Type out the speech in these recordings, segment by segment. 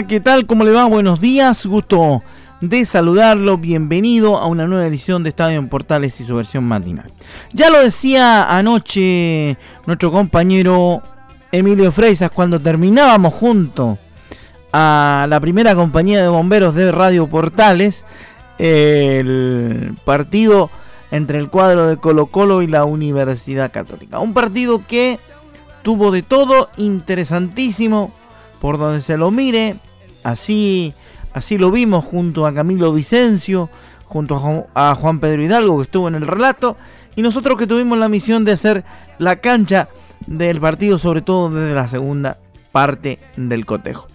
¿Qué tal? ¿Cómo le va? Buenos días, gusto de saludarlo. Bienvenido a una nueva edición de Estadio en Portales y su versión matinal. Ya lo decía anoche nuestro compañero Emilio Freisas cuando terminábamos junto a la primera compañía de bomberos de Radio Portales el partido entre el cuadro de Colo Colo y la Universidad Católica. Un partido que tuvo de todo, interesantísimo, por donde se lo mire. Así, así lo vimos junto a Camilo Vicencio, junto a Juan, Pedro Hidalgo que estuvo en el relato. Y nosotros que tuvimos la misión de hacer la cancha del partido, sobre todo desde la segunda parte del cotejo.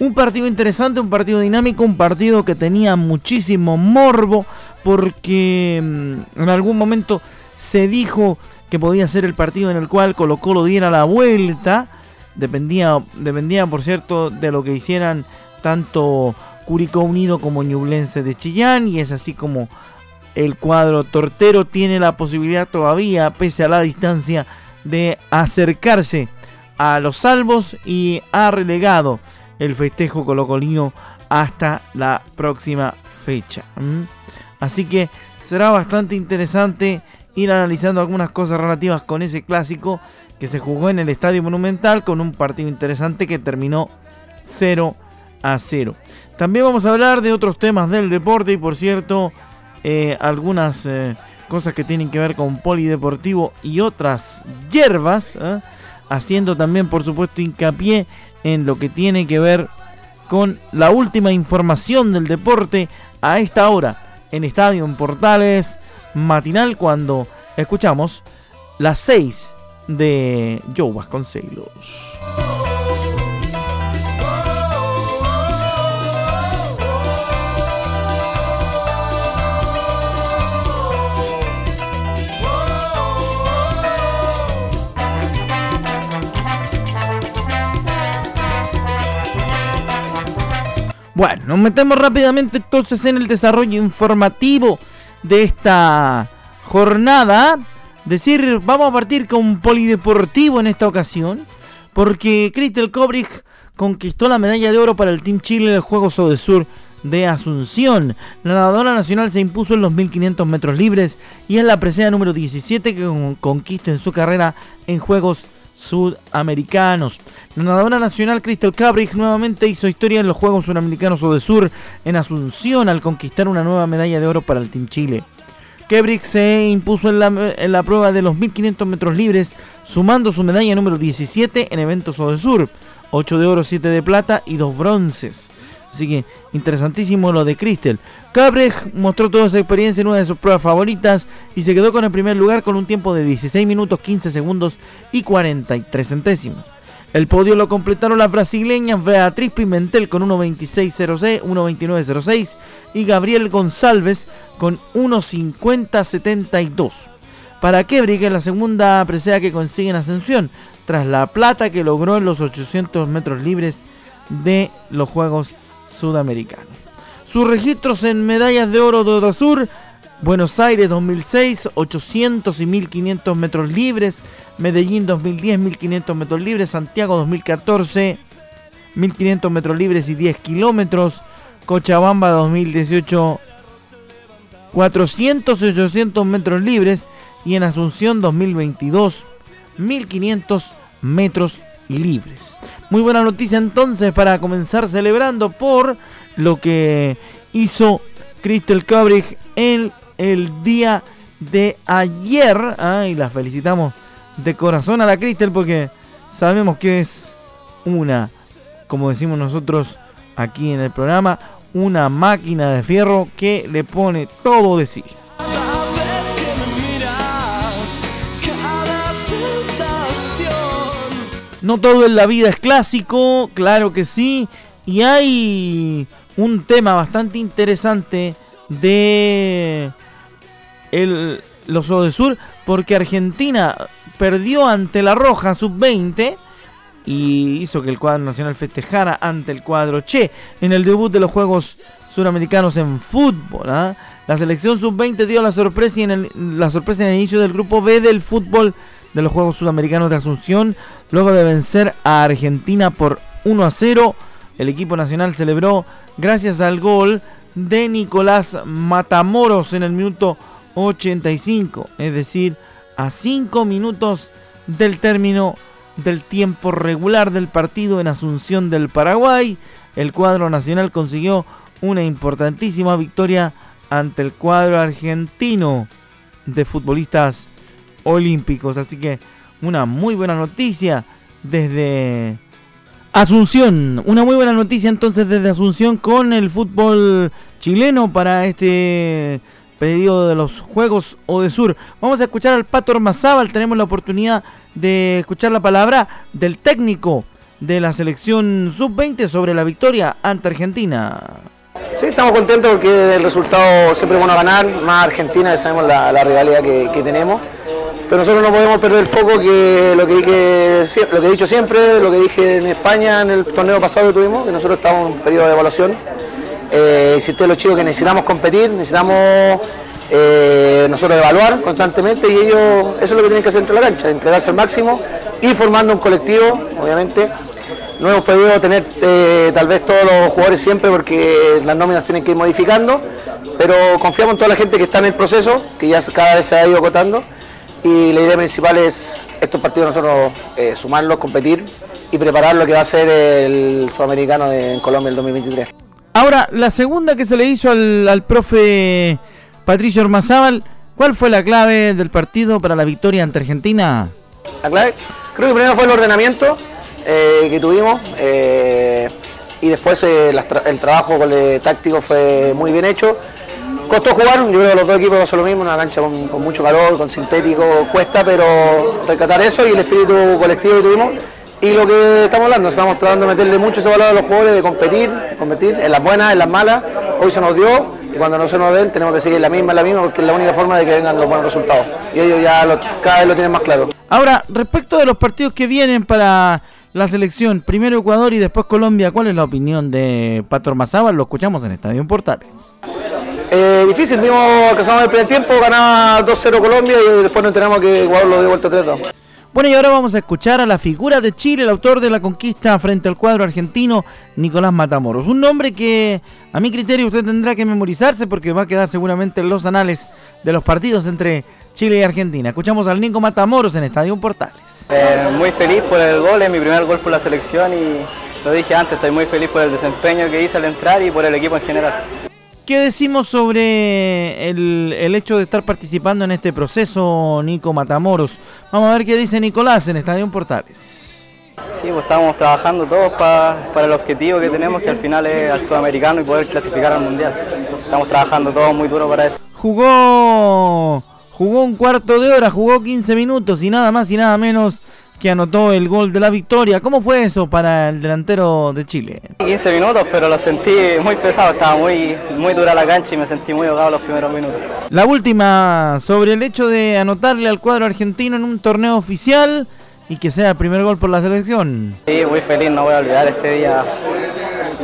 Un partido interesante, un partido dinámico, un partido que tenía muchísimo morbo porque mm, en algún momento se dijo que podía ser el partido en el cual Colo Colo diera la vuelta Dependía, dependía, por cierto, de lo que hicieran tanto Curicó Unido como Ñublense de Chillán. Y es así como el cuadro tortero tiene la posibilidad todavía, pese a la distancia, de acercarse a los salvos y ha relegado el festejo colocolino hasta la próxima fecha. Así que será bastante interesante ir analizando algunas cosas relativas con ese clásico que se jugó en el Estadio Monumental con un partido interesante que terminó 0 a 0. También vamos a hablar de otros temas del deporte y por cierto eh, algunas eh, cosas que tienen que ver con polideportivo y otras hierbas, ¿eh? haciendo también por supuesto hincapié en lo que tiene que ver con la última información del deporte a esta hora en Estadio en Portales matinal cuando escuchamos las 6 de Joe Vasconcelos. Bueno, nos metemos rápidamente entonces en el desarrollo informativo de esta jornada decir, vamos a partir con polideportivo en esta ocasión, porque Crystal Kobrich conquistó la medalla de oro para el Team Chile en el Juegos Sur de Asunción. La nadadora nacional se impuso en los 1500 metros libres y es la presea número 17 que conquista en su carrera en Juegos Sudamericanos. La nadadora nacional Crystal Cabrich nuevamente hizo historia en los Juegos Sudamericanos Sur en Asunción al conquistar una nueva medalla de oro para el Team Chile. Kebrick se impuso en la, prueba de los 1500 metros libres, sumando su medalla número 17 en eventos de Sur, 8 de oro, 7 de plata y 2 bronces. Así que interesantísimo lo de Crystal. Cabrej mostró toda su experiencia en una de sus pruebas favoritas y se quedó con el primer lugar con un tiempo de 16 minutos 15 segundos y 43 centésimos. El podio lo completaron las brasileñas Beatriz Pimentel con 1.26.06, 1.29.06 y Gabriel González con 1.50.72. Para Kebrick es la segunda presea que consigue en ascensión, tras la plata que logró en los 800 metros libres de los Juegos Sudamericanos. Sus registros en medallas de oro de Sur Buenos Aires 2006, 800 y 1500 metros libres. Medellín 2010, 1500 metros libres. Santiago 2014, 1500 metros libres y 10 kilómetros. Cochabamba 2018, 400 y 800 metros libres. Y en Asunción 2022, 1500 metros libres. Muy buena noticia entonces para comenzar celebrando por lo que hizo Crystal Cabrich en el día de ayer. ¿ah? y la felicitamos de corazón a la Cristel porque sabemos que es una, como decimos nosotros aquí en el programa, una máquina de fierro que le pone todo de sí. No todo en la vida es clásico, claro que sí. Y hay un tema bastante interesante de el, los Sur porque Argentina perdió ante la Roja sub-20 y hizo que el cuadro nacional festejara ante el cuadro Che en el debut de los Juegos Suramericanos en fútbol. ¿ah? La selección sub-20 dio la sorpresa, en el, la sorpresa en el inicio del grupo B del fútbol de los Juegos Sudamericanos de Asunción, luego de vencer a Argentina por 1 a 0. El equipo nacional celebró gracias al gol de Nicolás Matamoros en el minuto 85, es decir, a 5 minutos del término del tiempo regular del partido en Asunción del Paraguay. El cuadro nacional consiguió una importantísima victoria ante el cuadro argentino de futbolistas olímpicos. Así que una muy buena noticia desde Asunción. Una muy buena noticia entonces desde Asunción con el fútbol chileno para este periodo de los Juegos o de Sur. Vamos a escuchar al Pato Ormazábal. Tenemos la oportunidad de escuchar la palabra del técnico de la selección sub-20 sobre la victoria ante Argentina. Sí, estamos contentos porque el resultado siempre es bueno ganar, más Argentina, sabemos la, rivalidad que tenemos pero nosotros no podemos perder el foco que lo que, dije, lo que he dicho siempre, lo que dije en España en el torneo pasado que tuvimos, que nosotros estamos en un periodo de evaluación. Eh, a los chicos que necesitamos competir, necesitamos eh, nosotros evaluar constantemente y ellos, eso es lo que tienen que hacer dentro de la cancha, entregarse al máximo, ir formando un colectivo, obviamente. No hemos podido tener eh, tal vez todos los jugadores siempre porque las nóminas tienen que ir modificando, pero confiamos en toda la gente que está en el proceso, que ya cada vez se ha ido acotando y la idea principal es estos partidos nosotros eh, sumarlos, competir y preparar lo que va a ser el sudamericano en Colombia el 2023. Ahora, la segunda que se le hizo al, profe Patricio Ormazábal, ¿cuál fue la clave del partido para la victoria ante Argentina? La clave, creo que primero fue el ordenamiento eh, que tuvimos eh, y después el trabajo táctico fue muy bien hecho Costó jugar, yo creo que los dos equipos pasó lo mismo, una cancha con, mucho calor, con sintético, cuesta, pero rescatar eso y el espíritu colectivo que tuvimos. Y lo que estamos hablando, estamos tratando de meterle mucho ese valor a los jugadores, de competir, competir en las buenas, en las malas. Hoy se nos dio y cuando no se nos den tenemos que seguir la misma, la misma, porque es la única forma de que vengan los buenos resultados. Y ellos ya cada vez lo tienen más claro. Ahora, respecto de los partidos que vienen para la selección, primero Ecuador y después Colombia, ¿cuál es la opinión de Pator Mazábal? Lo escuchamos en Estadio Portales. Eh, difícil, vimos alcanzamos el primer tiempo, ganaba 2-0 Colombia y después nos enteramos que Ecuador lo dio vuelta 3-2. Bueno, y ahora vamos a escuchar a la figura de Chile, el autor de la conquista frente al cuadro argentino, Nicolás Matamoros. Un nombre que, a mi criterio, usted tendrá que memorizarse porque va a quedar seguramente en los anales de los partidos entre Chile y Argentina. Escuchamos al Nico Matamoros en Estadio Portales. Eh, muy feliz por el gol, es mi primer gol por la selección y lo dije antes, estoy muy feliz por el desempeño que hice al entrar y por el equipo en general. ¿Qué decimos sobre el, hecho de estar participando en este proceso, Nico Matamoros? Vamos a ver qué dice Nicolás en Estadio Portales. Sí, pues estamos trabajando todos para el objetivo que tenemos, que al final es al sudamericano y poder clasificar al mundial. estamos trabajando todos muy duro para eso. Jugó, jugó un cuarto de hora, jugó 15 minutos y nada más y nada menos que anotó el gol de la victoria. ¿Cómo fue eso para el delantero de Chile? 15 minutos, pero lo sentí muy pesado, estaba muy, muy dura la cancha y me sentí muy ahogado los primeros minutos. La última, sobre el hecho de anotarle al cuadro argentino en un torneo oficial y que sea el primer gol por la selección. Sí, muy feliz, no voy a olvidar este día.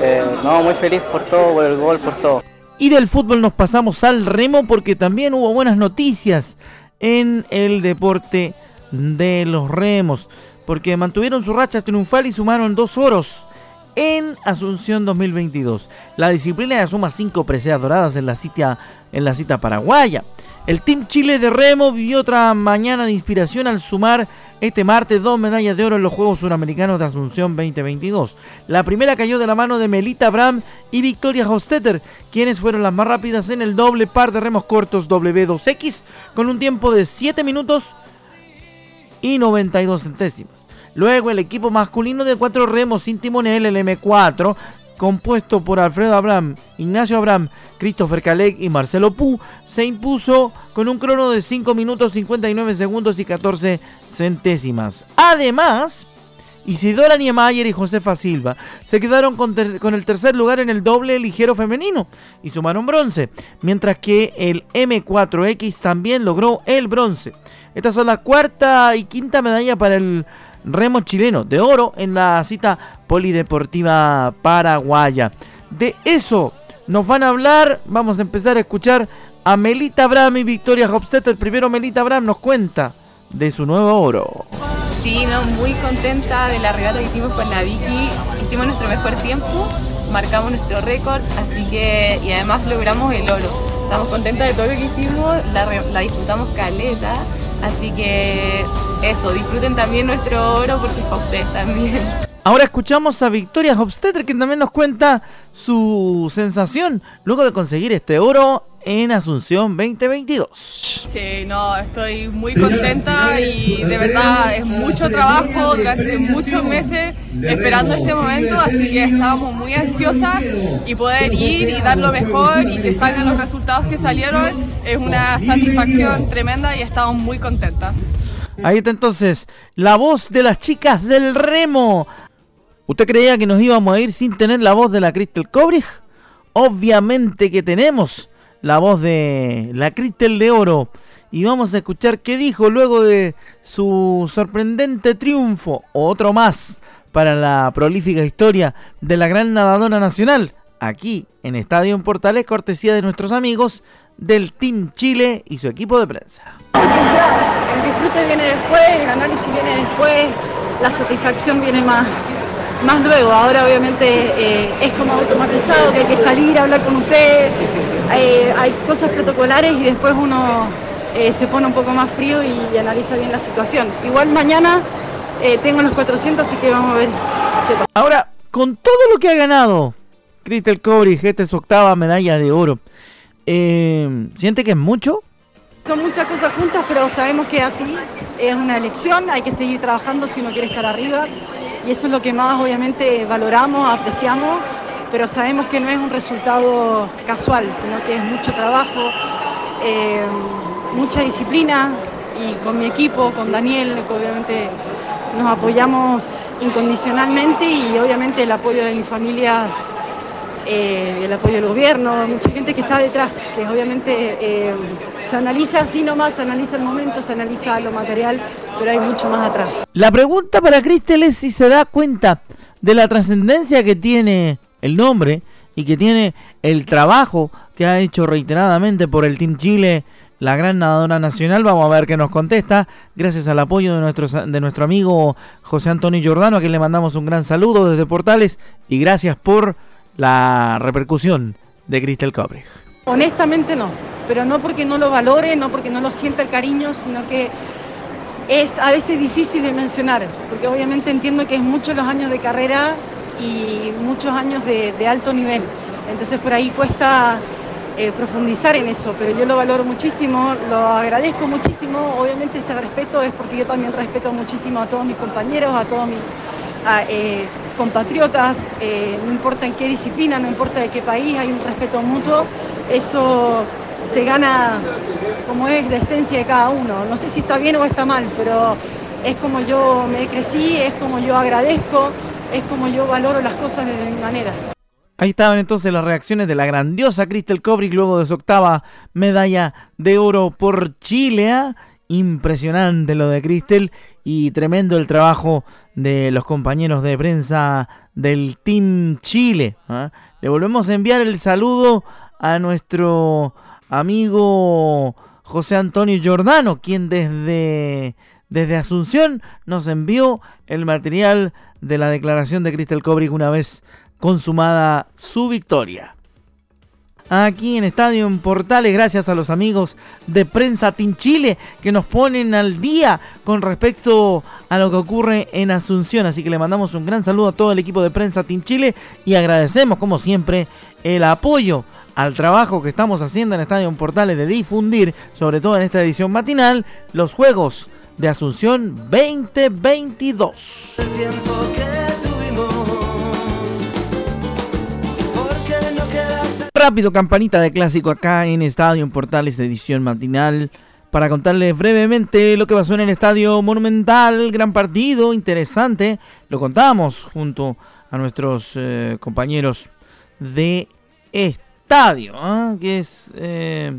Eh, no, muy feliz por todo, por el gol, por todo. Y del fútbol nos pasamos al remo porque también hubo buenas noticias en el deporte de los remos, porque mantuvieron su racha triunfal y sumaron dos oros en Asunción 2022. La disciplina ya suma cinco preseas doradas en la, cita, en la cita paraguaya. El Team Chile de Remo vivió otra mañana de inspiración al sumar este martes dos medallas de oro en los Juegos Suramericanos de Asunción 2022. La primera cayó de la mano de Melita Bram y Victoria Hostetter, quienes fueron las más rápidas en el doble par de remos cortos W2X con un tiempo de 7 minutos y 92 centésimas. Luego el equipo masculino de cuatro remos sin timonel, el M4, compuesto por Alfredo Abraham, Ignacio Abraham, Christopher Caleg y Marcelo Pu, se impuso con un crono de 5 minutos 59 segundos y 14 centésimas. Además, Isidora Niemeyer y Josefa Silva se quedaron con, el tercer lugar en el doble ligero femenino y sumaron bronce, mientras que el M4X también logró el bronce. Estas son la cuarta y quinta medalla para el remo chileno de oro en la cita polideportiva paraguaya. De eso nos van a hablar, vamos a empezar a escuchar a Melita Abraham y Victoria Hofstetter. Primero Melita Abraham nos cuenta de su nuevo oro. Sí, no, muy contenta de la regata que hicimos con la Vicky. Hicimos nuestro mejor tiempo, marcamos nuestro récord, así que, y además logramos el oro. Estamos contentas de todo lo que hicimos, la, disfrutamos caleta, así que eso, disfruten también nuestro oro porque es para ustedes también. Ahora escuchamos a Victoria Hofstetter que también nos cuenta su sensación luego de conseguir este oro en Asunción 2022. Sí, no, estoy muy contenta y de verdad es mucho trabajo durante muchos meses esperando este momento, así que estábamos muy ansiosas y poder ir y dar lo mejor y que salgan los resultados que salieron es una satisfacción tremenda y estamos muy contentas. Ahí está entonces la voz de las chicas del remo ¿Usted creía que nos íbamos a ir sin tener la voz de la Crystal Kobrich? Obviamente que tenemos la voz de la Crystal de Oro. Y vamos a escuchar qué dijo luego de su sorprendente triunfo, otro más, para la prolífica historia de la gran nadadora nacional, aquí en Estadio en Portales, cortesía de nuestros amigos del Team Chile y su equipo de prensa. El disfrute viene después, el análisis viene después, la satisfacción viene más, más luego. Ahora obviamente eh, es como automatizado que hay que salir a hablar con usted, eh, hay cosas protocolares y después uno eh, se pone un poco más frío y, analiza bien la situación. Igual mañana tengo los 400, así que vamos a ver. Ahora, con todo lo que ha ganado Crystal Kobrich, esta es su octava medalla de oro, ¿siente que es mucho? Son muchas cosas juntas, pero sabemos que así es una elección, hay que seguir trabajando si uno quiere estar arriba y eso es lo que más obviamente valoramos, apreciamos, pero sabemos que no es un resultado casual, sino que es mucho trabajo, eh, mucha disciplina y con mi equipo, con Daniel, que obviamente nos apoyamos incondicionalmente y obviamente el apoyo de mi familia, eh, el apoyo del gobierno, mucha gente que está detrás, que obviamente eh, se analiza así nomás, se analiza el momento, se analiza lo material, pero hay mucho más atrás. La pregunta para Cristel es si se da cuenta de la trascendencia que tiene el nombre y que tiene el trabajo que ha hecho reiteradamente por el Team Chile la gran nadadora nacional. Vamos a ver qué nos contesta. Gracias al apoyo de nuestro, de nuestro amigo José Antonio Giordano, a quien le mandamos un gran saludo desde Portales. Y gracias por la repercusión de Cristel Cobre. Honestamente no, pero no porque no lo valore, no porque no lo sienta el cariño, sino que es a veces difícil de mencionar, porque obviamente entiendo que es muchos los años de carrera y muchos años de, alto nivel. Entonces por ahí cuesta eh, profundizar en eso, pero yo lo valoro muchísimo, lo agradezco muchísimo. Obviamente ese respeto es porque yo también respeto muchísimo a todos mis compañeros, a todos mis eh, compatriotas, eh, no importa en qué disciplina, no importa de qué país, hay un respeto mutuo. Eso se gana como es de esencia de cada uno. No sé si está bien o está mal, pero es como yo me crecí, es como yo agradezco, es como yo valoro las cosas de mi manera. Ahí estaban entonces las reacciones de la grandiosa Crystal Kobrick luego de su octava medalla de oro por Chile. ¿ah? Impresionante lo de Crystal y tremendo el trabajo de los compañeros de prensa del Team Chile. ¿ah? Le volvemos a enviar el saludo a nuestro amigo José Antonio Giordano, quien desde, desde Asunción nos envió el material de la declaración de Cristel Kobrick una vez consumada su victoria. Aquí en Estadio en Portales, gracias a los amigos de Prensa Team Chile que nos ponen al día con respecto a lo que ocurre en Asunción. Así que le mandamos un gran saludo a todo el equipo de Prensa Team Chile y agradecemos, como siempre, el apoyo al trabajo que estamos haciendo en Estadio Portales de difundir, sobre todo en esta edición matinal, los Juegos de Asunción 2022. Rápido, campanita de clásico acá en Estadio en Portales de edición matinal para contarles brevemente lo que pasó en el Estadio Monumental, gran partido, interesante. Lo contamos junto a nuestros eh, compañeros de estadio, ¿ah? que es, eh,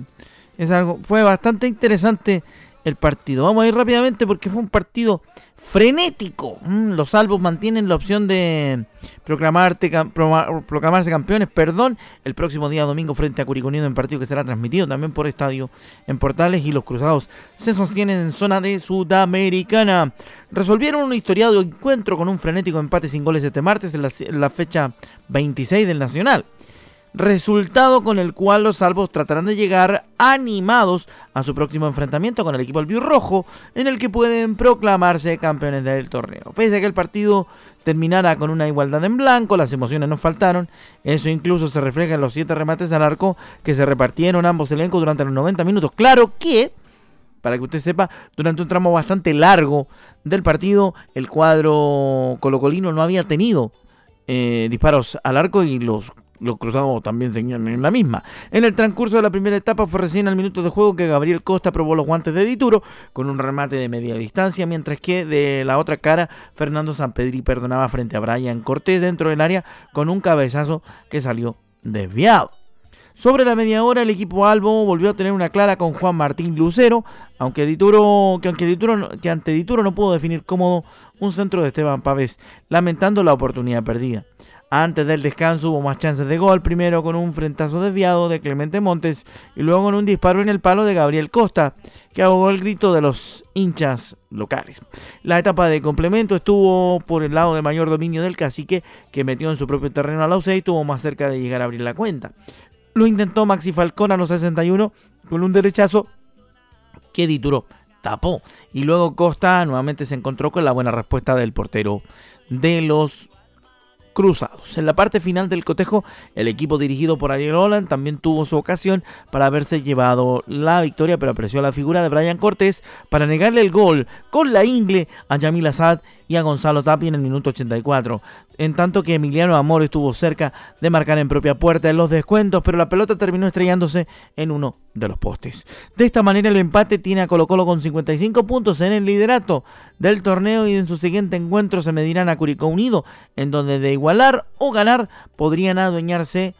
es algo, fue bastante interesante el partido. Vamos a ir rápidamente porque fue un partido frenético. Mm, los salvos mantienen la opción de proclamarse campeones, perdón, el próximo día domingo frente a Curicunido en partido que será transmitido también por estadio en Portales y los Cruzados se sostienen en zona de Sudamericana. Resolvieron un historiado encuentro con un frenético empate sin goles este martes en la fecha 26 del Nacional resultado con el cual los salvos tratarán de llegar animados a su próximo enfrentamiento con el equipo albirrojo, en el que pueden proclamarse campeones del torneo. Pese a que el partido terminara con una igualdad en blanco, las emociones no faltaron, eso incluso se refleja en los siete remates al arco que se repartieron ambos elencos durante los 90 minutos. Claro que para que usted sepa, durante un tramo bastante largo del partido, el cuadro colocolino no había tenido eh, disparos al arco y los los cruzados también seguían en la misma. En el transcurso de la primera etapa fue recién al minuto de juego que Gabriel Costa probó los guantes de Dituro con un remate de media distancia, mientras que de la otra cara Fernando Sampedri perdonaba frente a Brian Cortés dentro del área con un cabezazo que salió desviado. Sobre la media hora el equipo Albo volvió a tener una clara con Juan Martín Lucero, aunque Dituro, que, aunque Dituro, que ante Dituro no pudo definir cómodo un centro de Esteban Pávez, lamentando la oportunidad perdida. Antes del descanso hubo más chances de gol, primero con un frentazo desviado de Clemente Montes y luego con un disparo en el palo de Gabriel Costa, que ahogó el grito de los hinchas locales. La etapa de complemento estuvo por el lado de mayor dominio del cacique, que metió en su propio terreno a la y tuvo más cerca de llegar a abrir la cuenta. Lo intentó Maxi Falcón a los 61 con un derechazo que Dituro tapó. Y luego Costa nuevamente se encontró con la buena respuesta del portero de los cruzados. En la parte final del cotejo, el equipo dirigido por Ariel Holland también tuvo su ocasión para haberse llevado la victoria, pero apreció la figura de Brian Cortés para negarle el gol con la ingle a Yamil Assad y a Gonzalo Tapia en el minuto 84. En tanto que Emiliano Amor estuvo cerca de marcar en propia puerta en los descuentos, pero la pelota terminó estrellándose en uno de los postes. De esta manera el empate tiene a Colo Colo con 55 puntos en el liderato del torneo y en su siguiente encuentro se medirán a Curicó Unido, en donde de igualar o ganar podrían adueñarse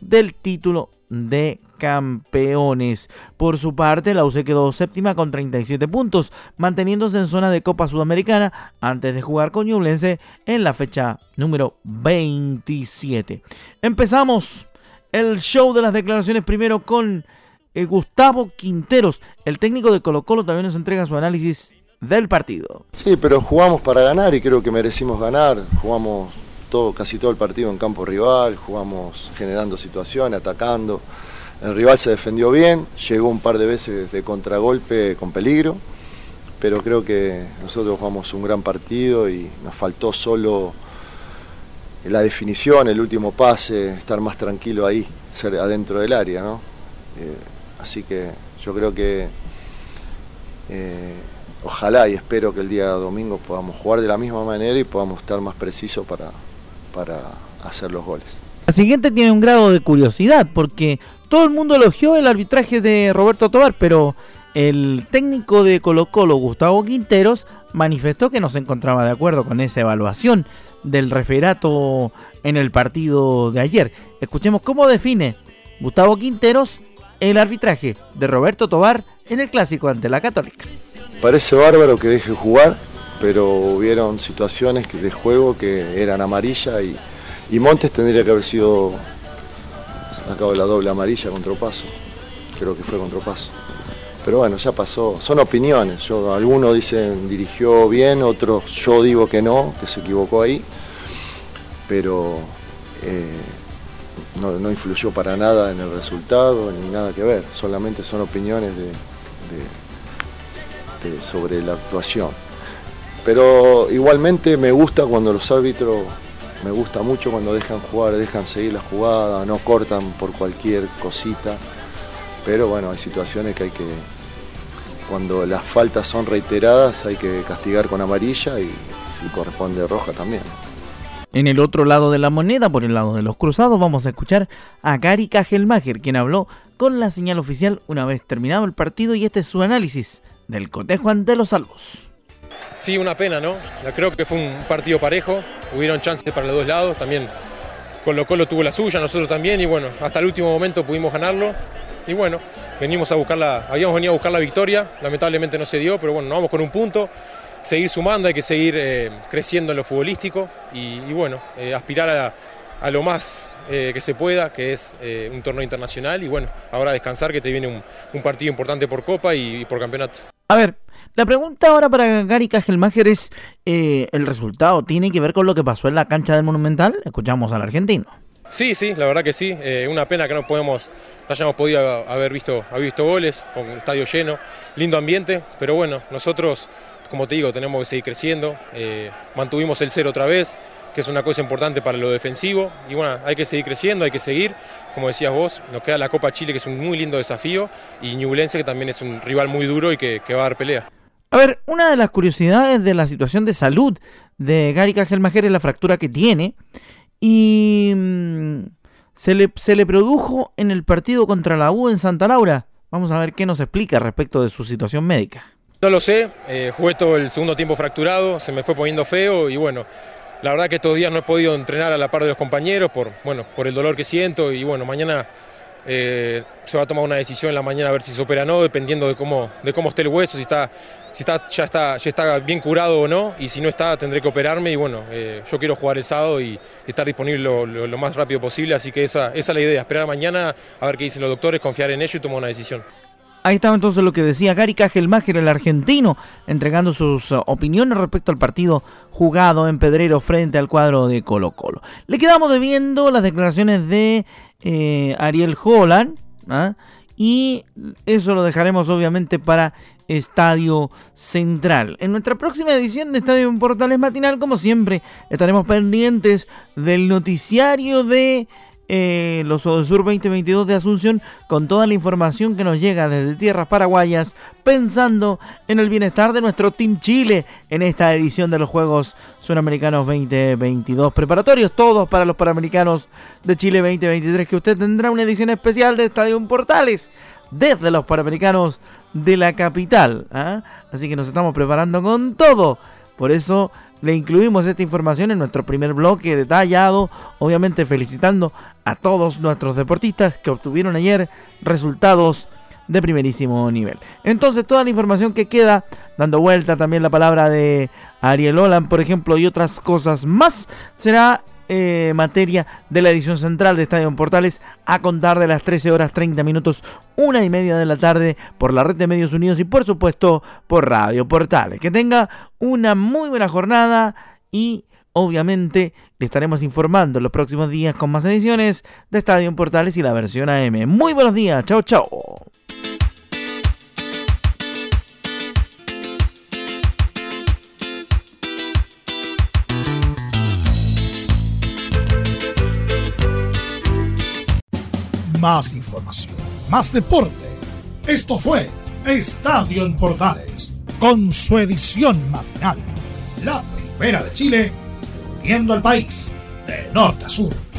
del título de campeones. Por su parte, la UC quedó séptima con 37 puntos, manteniéndose en zona de Copa Sudamericana antes de jugar con Ñublense en la fecha número 27. Empezamos el show de las declaraciones primero con eh, Gustavo Quinteros, el técnico de Colo Colo también nos entrega su análisis del partido. Sí, pero jugamos para ganar y creo que merecimos ganar. Jugamos todo, casi todo el partido en campo rival, jugamos generando situaciones, atacando. El rival se defendió bien, llegó un par de veces de contragolpe con peligro, pero creo que nosotros jugamos un gran partido y nos faltó solo la definición, el último pase, estar más tranquilo ahí, ser adentro del área, ¿no? Eh, así que yo creo que eh, ojalá y espero que el día domingo podamos jugar de la misma manera y podamos estar más precisos para, para hacer los goles. La siguiente tiene un grado de curiosidad porque todo el mundo elogió el arbitraje de Roberto Tobar, pero el técnico de Colo Colo, Gustavo Quinteros, manifestó que no se encontraba de acuerdo con esa evaluación del referato en el partido de ayer. Escuchemos cómo define Gustavo Quinteros el arbitraje de Roberto Tobar en el clásico ante la Católica. Parece bárbaro que deje jugar, pero hubieron situaciones de juego que eran amarilla y, Montes tendría que haber sido sacado de la doble amarilla contra Paso. Creo que fue contra Paso. Pero bueno, ya pasó. Son opiniones. Yo, algunos dicen dirigió bien, otros yo digo que no, que se equivocó ahí. Pero eh, no, influyó para nada en el resultado, ni nada que ver. Solamente son opiniones sobre la actuación. Pero igualmente me gusta cuando los árbitros, me gusta mucho cuando dejan jugar, dejan seguir la jugada, no cortan por cualquier cosita. Pero bueno, hay situaciones que hay que, cuando las faltas son reiteradas, hay que castigar con amarilla y si corresponde roja también. En el otro lado de la moneda, por el lado de los cruzados, vamos a escuchar a Gary Kajelmacher, quien habló con la señal oficial una vez terminado el partido y este es su análisis del cotejo ante los salvos. Sí, una pena, ¿no? Creo que fue un partido parejo, hubieron chances para los dos lados, también Colo Colo tuvo la suya, nosotros también, y bueno, hasta el último momento pudimos ganarlo. Y bueno, venimos a buscar la, habíamos venido a buscar la victoria, lamentablemente no se dio, pero bueno, nos vamos con un punto seguir sumando, hay que seguir eh, creciendo en lo futbolístico y, bueno, eh, aspirar a, lo más eh, que se pueda, que es un torneo internacional y bueno, ahora descansar que te viene un, partido importante por Copa y, por campeonato. A ver, la pregunta ahora para Gary Kajelmacher es, ¿el resultado tiene que ver con lo que pasó en la cancha del Monumental? Escuchamos al argentino. Sí, sí, la verdad que sí. una pena que no podemos, no hayamos podido haber visto, haber visto goles con el estadio lleno, lindo ambiente, pero bueno, nosotros como te digo, tenemos que seguir creciendo. Eh, mantuvimos el cero otra vez, que es una cosa importante para lo defensivo. Y bueno, hay que seguir creciendo, hay que seguir. Como decías vos, nos queda la Copa Chile, que es un muy lindo desafío, y Ñublense, que también es un rival muy duro y que, va a dar pelea. A ver, una de las curiosidades de la situación de salud de Gary Cajelmajer es la fractura que tiene. Y mm, se, le, se le produjo en el partido contra la U en Santa Laura. Vamos a ver qué nos explica respecto de su situación médica. No lo sé, eh, jugué todo el segundo tiempo fracturado, se me fue poniendo feo y bueno, la verdad que estos días no he podido entrenar a la par de los compañeros por, bueno, por el dolor que siento y bueno, mañana eh, se va a tomar una decisión en la mañana a ver si se opera o no, dependiendo de cómo, de cómo esté el hueso, si, está, si está, ya, está, ya está bien curado o no, y si no está tendré que operarme y bueno, eh, yo quiero jugar el sábado y, estar disponible lo, más rápido posible, así que esa, esa es la idea, esperar mañana a ver qué dicen los doctores, confiar en ellos y tomar una decisión. Ahí estaba entonces lo que decía Gary Cajelmacher, el argentino, entregando sus uh, opiniones respecto al partido jugado en Pedrero frente al cuadro de Colo Colo. Le quedamos debiendo las declaraciones de eh, Ariel Holland ¿ah? y eso lo dejaremos obviamente para Estadio Central. En nuestra próxima edición de Estadio Portales Matinal, como siempre, estaremos pendientes del noticiario de eh, los Sur 2022 de Asunción con toda la información que nos llega desde tierras paraguayas, pensando en el bienestar de nuestro Team Chile en esta edición de los Juegos Suramericanos 2022 preparatorios, todos para los Panamericanos de Chile 2023, que usted tendrá una edición especial de Estadio Portales desde los Panamericanos de la capital. ¿ah? Así que nos estamos preparando con todo. Por eso le incluimos esta información en nuestro primer bloque detallado, obviamente felicitando a todos nuestros deportistas que obtuvieron ayer resultados de primerísimo nivel. Entonces, toda la información que queda, dando vuelta también la palabra de Ariel Olan, por ejemplo, y otras cosas más, será eh, materia de la edición central de Estadio Portales a contar de las 13 horas 30 minutos, una y media de la tarde por la red de Medios Unidos y por supuesto por Radio Portales. Que tenga una muy buena jornada y obviamente le estaremos informando los próximos días con más ediciones de Estadio Portales y la versión AM. Muy buenos días, chao chao. Más información, más deporte. Esto fue Estadio en Portales, con su edición matinal. La primera de Chile, viendo al país de norte a sur.